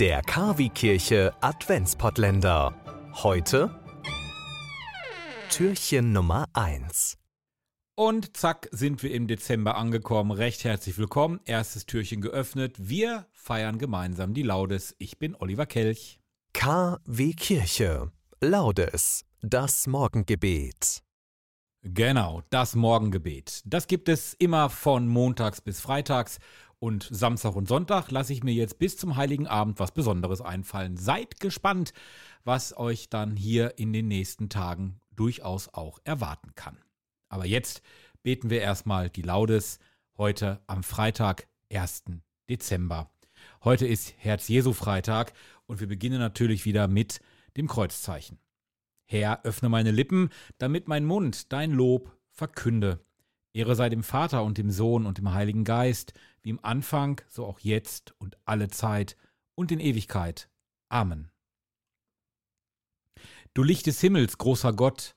Der Kavi-Kirche Adventspottländer. Heute Türchen Nummer 1. Und zack, sind wir im Dezember angekommen. Recht herzlich willkommen. Erstes Türchen geöffnet. Wir feiern gemeinsam die Laudes. Ich bin Oliver Kelch. KW Kirche. Laudes. Das Morgengebet. Genau, das Morgengebet. Das gibt es immer von montags bis freitags und Samstag und Sonntag lasse ich mir jetzt bis zum Heiligen Abend was Besonderes einfallen. Seid gespannt, was euch dann hier in den nächsten Tagen durchaus auch erwarten kann. Aber jetzt beten wir erstmal die Laudes heute am Freitag, 1. Dezember. Heute ist Herz-Jesu-Freitag und wir beginnen natürlich wieder mit dem Kreuzzeichen. Herr, öffne meine Lippen, damit mein Mund dein Lob verkünde. Ehre sei dem Vater und dem Sohn und dem Heiligen Geist, wie im Anfang, so auch jetzt und alle Zeit und in Ewigkeit. Amen. Du Licht des Himmels, großer Gott,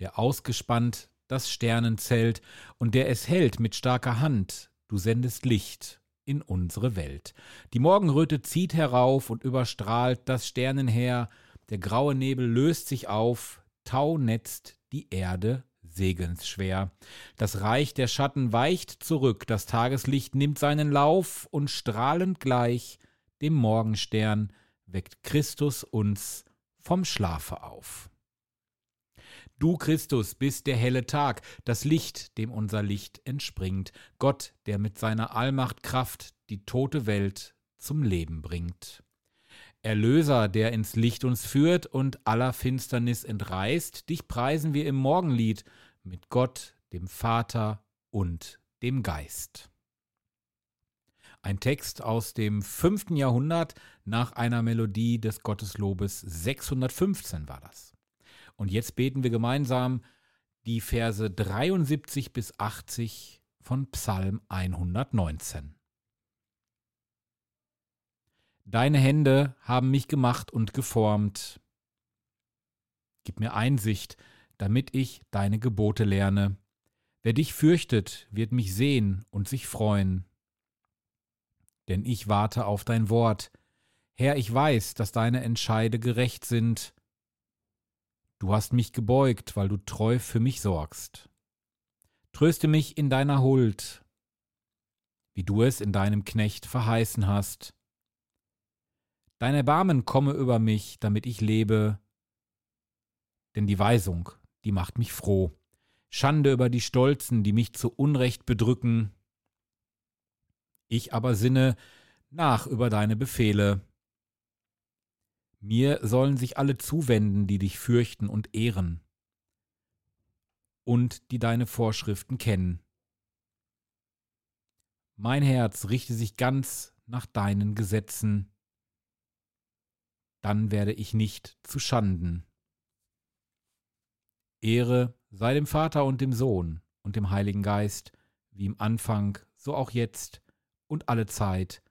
der ausgespannt das Sternenzelt und der es hält mit starker Hand, du sendest Licht in unsere Welt. Die Morgenröte zieht herauf und überstrahlt das Sternenheer, der graue Nebel löst sich auf, Tau netzt die Erde segensschwer. Das Reich der Schatten weicht zurück, das Tageslicht nimmt seinen Lauf und strahlend gleich dem Morgenstern weckt Christus uns vom Schlafe auf. Du, Christus, bist der helle Tag, das Licht, dem unser Licht entspringt, Gott, der mit seiner Allmacht Kraft die tote Welt zum Leben bringt. Erlöser, der ins Licht uns führt und aller Finsternis entreißt, dich preisen wir im Morgenlied mit Gott, dem Vater und dem Geist. Ein Text aus dem fünften Jahrhundert nach einer Melodie des Gotteslobes 615 war das. Und jetzt beten wir gemeinsam die Verse 73 bis 80 von Psalm 119. Deine Hände haben mich gemacht und geformt. Gib mir Einsicht, damit ich deine Gebote lerne. Wer dich fürchtet, wird mich sehen und sich freuen. Denn ich warte auf dein Wort. Herr, ich weiß, dass deine Entscheide gerecht sind. Du hast mich gebeugt, weil du treu für mich sorgst. Tröste mich in deiner Huld, wie du es in deinem Knecht verheißen hast. Dein Erbarmen komme über mich, damit ich lebe, denn die Weisung, die macht mich froh. Schande über die Stolzen, die mich zu Unrecht bedrücken. Ich aber sinne nach über deine Befehle. Mir sollen sich alle zuwenden, die dich fürchten und ehren und die deine Vorschriften kennen. Mein Herz richte sich ganz nach deinen Gesetzen dann werde ich nicht zu Schanden. Ehre sei dem Vater und dem Sohn und dem Heiligen Geist, wie im Anfang, so auch jetzt und alle Zeit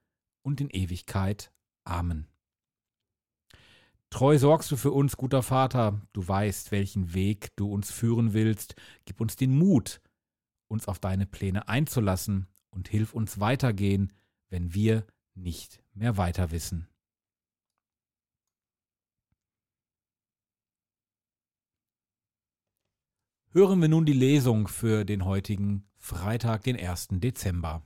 und in Ewigkeit. Amen. Treu sorgst du für uns, guter Vater, du weißt, welchen Weg du uns führen willst, gib uns den Mut, uns auf deine Pläne einzulassen und hilf uns weitergehen, wenn wir nicht mehr weiter wissen. Hören wir nun die Lesung für den heutigen Freitag, den 1. Dezember.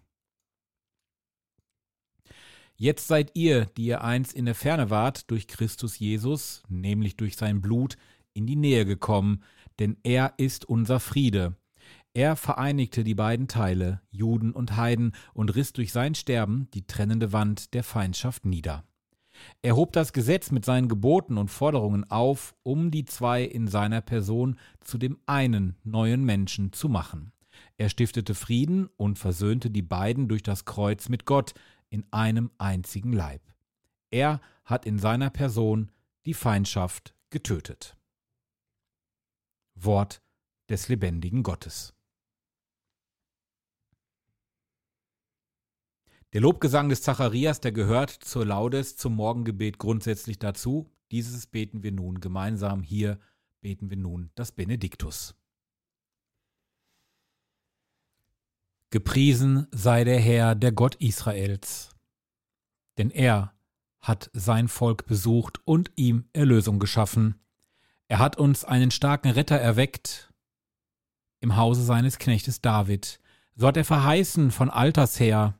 Jetzt seid ihr, die ihr einst in der Ferne wart, durch Christus Jesus, nämlich durch sein Blut, in die Nähe gekommen, denn er ist unser Friede. Er vereinigte die beiden Teile, Juden und Heiden, und riss durch sein Sterben die trennende Wand der Feindschaft nieder. Er hob das Gesetz mit seinen Geboten und Forderungen auf, um die zwei in seiner Person zu dem einen neuen Menschen zu machen. Er stiftete Frieden und versöhnte die beiden durch das Kreuz mit Gott in einem einzigen Leib. Er hat in seiner Person die Feindschaft getötet. Wort des lebendigen Gottes. Der Lobgesang des Zacharias, der gehört zur Laudes, zum Morgengebet grundsätzlich dazu. Dieses beten wir nun gemeinsam. Hier beten wir nun das Benediktus. Gepriesen sei der Herr, der Gott Israels, denn er hat sein Volk besucht und ihm Erlösung geschaffen. Er hat uns einen starken Retter erweckt im Hause seines Knechtes David. So hat er verheißen von alters her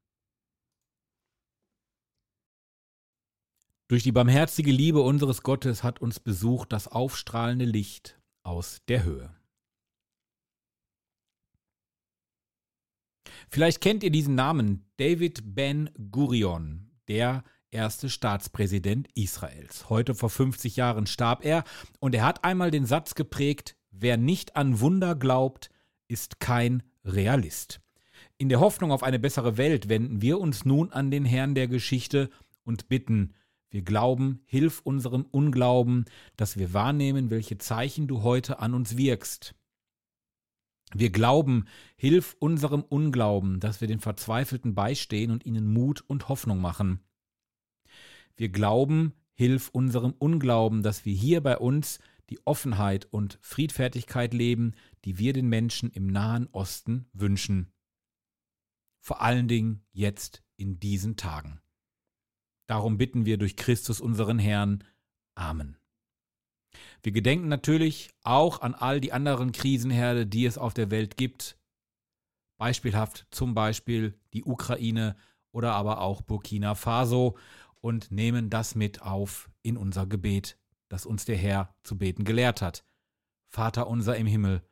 Durch die barmherzige Liebe unseres Gottes hat uns besucht das aufstrahlende Licht aus der Höhe. Vielleicht kennt ihr diesen Namen David Ben Gurion, der erste Staatspräsident Israels. Heute vor 50 Jahren starb er und er hat einmal den Satz geprägt, wer nicht an Wunder glaubt, ist kein Realist. In der Hoffnung auf eine bessere Welt wenden wir uns nun an den Herrn der Geschichte und bitten, wir glauben, hilf unserem Unglauben, dass wir wahrnehmen, welche Zeichen du heute an uns wirkst. Wir glauben, hilf unserem Unglauben, dass wir den Verzweifelten beistehen und ihnen Mut und Hoffnung machen. Wir glauben, hilf unserem Unglauben, dass wir hier bei uns die Offenheit und Friedfertigkeit leben, die wir den Menschen im Nahen Osten wünschen. Vor allen Dingen jetzt in diesen Tagen. Darum bitten wir durch Christus unseren Herrn. Amen. Wir gedenken natürlich auch an all die anderen Krisenherde, die es auf der Welt gibt. Beispielhaft zum Beispiel die Ukraine oder aber auch Burkina Faso und nehmen das mit auf in unser Gebet, das uns der Herr zu beten gelehrt hat. Vater unser im Himmel,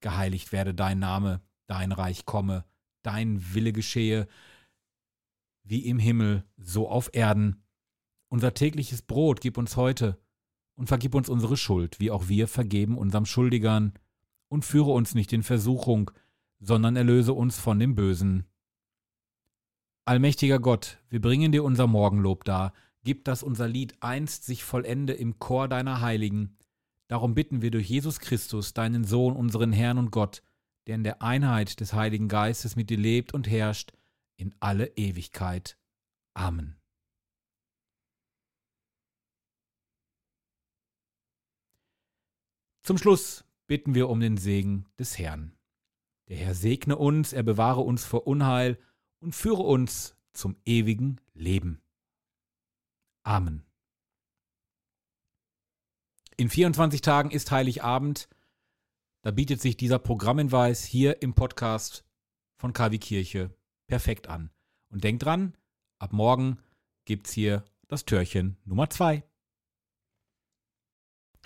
geheiligt werde dein Name, dein Reich komme, dein Wille geschehe, wie im Himmel, so auf Erden. Unser tägliches Brot gib uns heute und vergib uns unsere Schuld, wie auch wir vergeben unserem Schuldigern, und führe uns nicht in Versuchung, sondern erlöse uns von dem Bösen. Allmächtiger Gott, wir bringen dir unser Morgenlob dar. Gib, dass unser Lied einst sich vollende im Chor deiner Heiligen. Darum bitten wir durch Jesus Christus, deinen Sohn, unseren Herrn und Gott, der in der Einheit des Heiligen Geistes mit dir lebt und herrscht, in alle Ewigkeit. Amen. Zum Schluss bitten wir um den Segen des Herrn. Der Herr segne uns, er bewahre uns vor Unheil, und führe uns zum ewigen Leben. Amen. In 24 Tagen ist Heiligabend. Da bietet sich dieser Programmhinweis hier im Podcast von KW Kirche perfekt an. Und denkt dran, ab morgen gibt's hier das Türchen Nummer 2.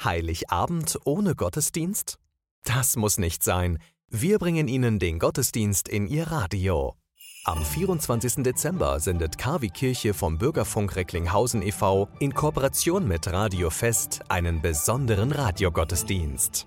Heiligabend ohne Gottesdienst? Das muss nicht sein. Wir bringen Ihnen den Gottesdienst in Ihr Radio. Am 24. Dezember sendet KW Kirche vom Bürgerfunk Recklinghausen e.V. in Kooperation mit Radio Fest einen besonderen Radiogottesdienst.